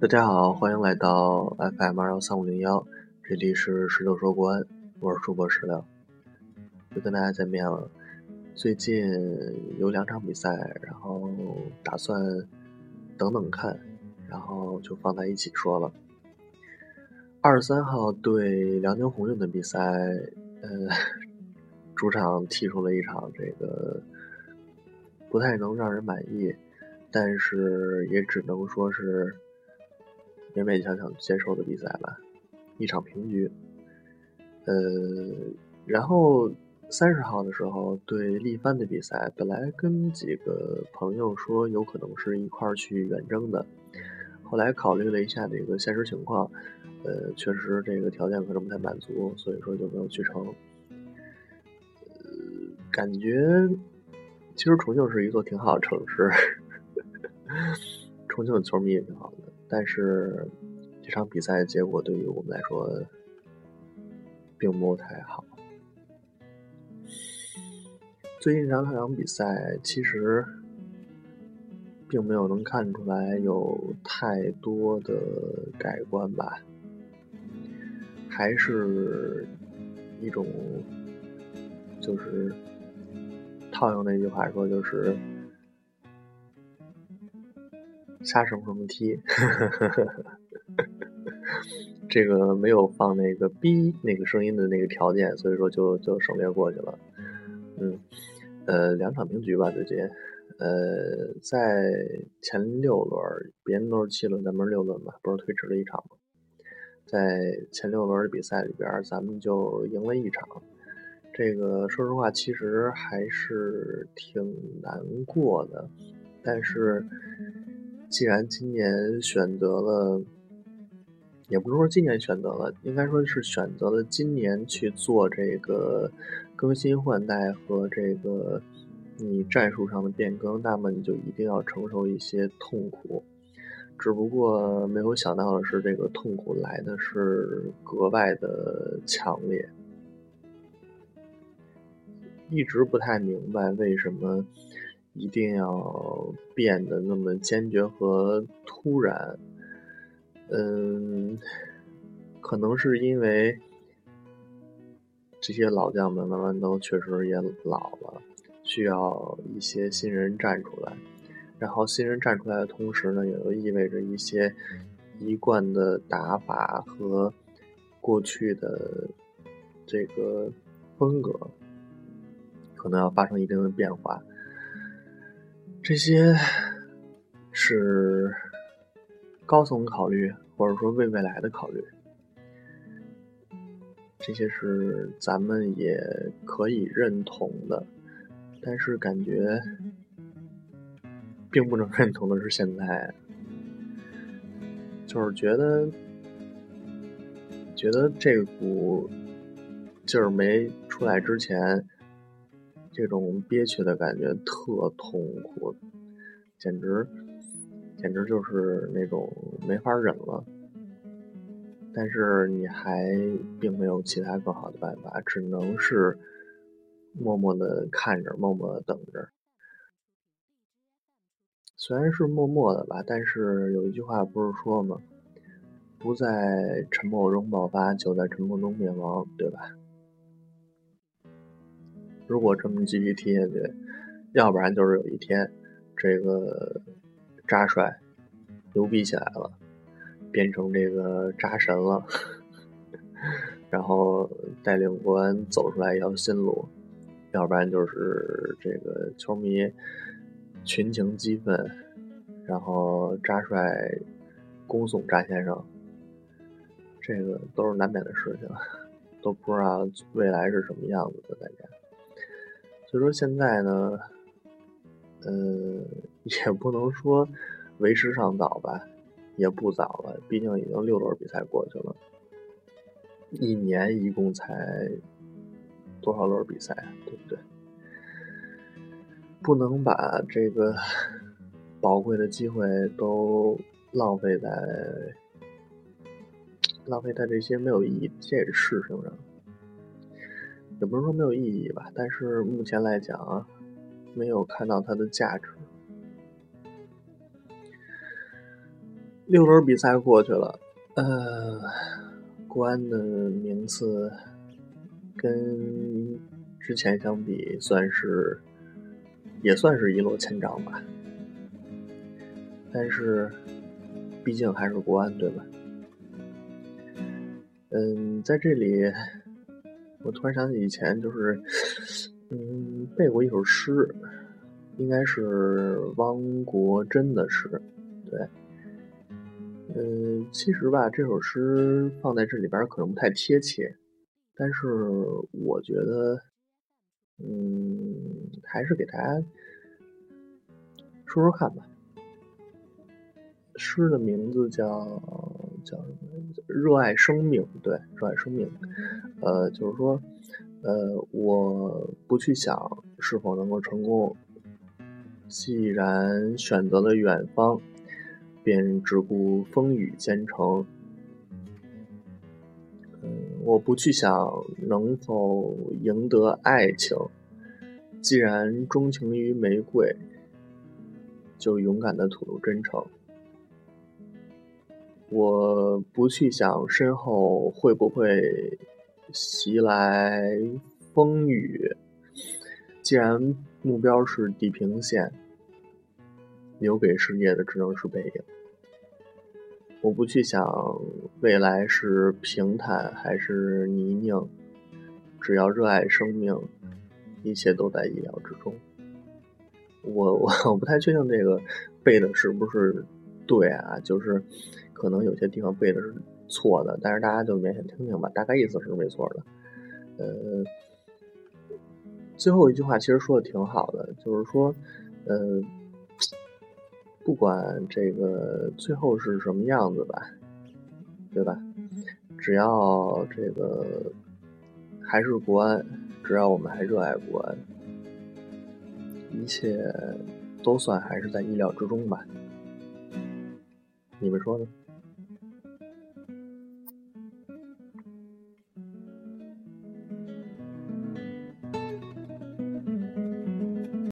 大家好，欢迎来到 FM 二幺三五零幺，这里是石头说国安，我是主播石榴，又跟大家见面了。最近有两场比赛，然后打算等等看，然后就放在一起说了。二十三号对辽宁宏运的比赛，呃，主场踢出了一场这个不太能让人满意，但是也只能说是。勉勉强强接受的比赛吧，一场平局。呃，然后三十号的时候对力帆的比赛，本来跟几个朋友说有可能是一块儿去远征的，后来考虑了一下这个现实情况，呃，确实这个条件可能不太满足，所以说就没有去成。呃，感觉其实重庆是一座挺好的城市，重庆的球迷也挺好的。但是这场比赛的结果对于我们来说并不太好。最近这两场比赛其实并没有能看出来有太多的改观吧，还是一种就是套用那句话说就是。瞎什么什么踢，这个没有放那个 B 那个声音的那个条件，所以说就就省略过去了。嗯，呃，两场平局吧，最近，呃，在前六轮，别人都是七轮，咱们是六轮吧，不是推迟了一场吗？在前六轮的比赛里边，咱们就赢了一场。这个说实话，其实还是挺难过的，但是。既然今年选择了，也不是说今年选择了，应该说是选择了今年去做这个更新换代和这个你战术上的变更，那么你就一定要承受一些痛苦。只不过没有想到的是，这个痛苦来的是格外的强烈，一直不太明白为什么。一定要变得那么坚决和突然，嗯，可能是因为这些老将们慢慢都确实也老了，需要一些新人站出来。然后新人站出来的同时呢，也就意味着一些一贯的打法和过去的这个风格可能要发生一定的变化。这些是高层考虑，或者说为未来的考虑。这些是咱们也可以认同的，但是感觉并不能认同的是现在，就是觉得觉得这股劲儿没出来之前。这种憋屈的感觉特痛苦，简直，简直就是那种没法忍了。但是你还并没有其他更好的办法，只能是默默的看着，默默的等着。虽然是默默的吧，但是有一句话不是说吗？不在沉默中爆发，就在沉默中灭亡，对吧？如果这么继续踢下去，要不然就是有一天，这个扎帅牛逼起来了，变成这个扎神了，然后带领国安走出来一条新路；要不然就是这个球迷群情激愤，然后扎帅恭送扎先生，这个都是难免的事情，都不知道未来是什么样子的，大家。所以说现在呢，呃，也不能说为时尚早吧，也不早了，毕竟已经六轮比赛过去了，一年一共才多少轮比赛啊，对不对？不能把这个宝贵的机会都浪费在浪费在这些没有意义这个事情上。也不是说没有意义吧，但是目前来讲啊，没有看到它的价值。六轮比赛过去了，呃，国安的名次跟之前相比，算是也算是一落千丈吧。但是，毕竟还是国安，对吧？嗯，在这里，我突然想起以前就是，嗯，背过一首诗，应该是汪国真的诗，对。嗯，其实吧，这首诗放在这里边可能不太贴切，但是我觉得，嗯，还是给大家说说看吧。诗的名字叫叫什么？热爱生命，对，热爱生命。呃，就是说，呃，我不去想是否能够成功，既然选择了远方。便只顾风雨兼程。嗯，我不去想能否赢得爱情，既然钟情于玫瑰，就勇敢的吐露真诚。我不去想身后会不会袭来风雨，既然目标是地平线，留给世界的只能是背影。我不去想未来是平坦还是泥泞，只要热爱生命，一切都在意料之中。我我我不太确定这个背的是不是对啊，就是可能有些地方背的是错的，但是大家就勉强听听吧，大概意思是没错的。呃，最后一句话其实说的挺好的，就是说，呃。不管这个最后是什么样子吧，对吧？只要这个还是国安，只要我们还热爱国安，一切都算还是在意料之中吧。你们说呢？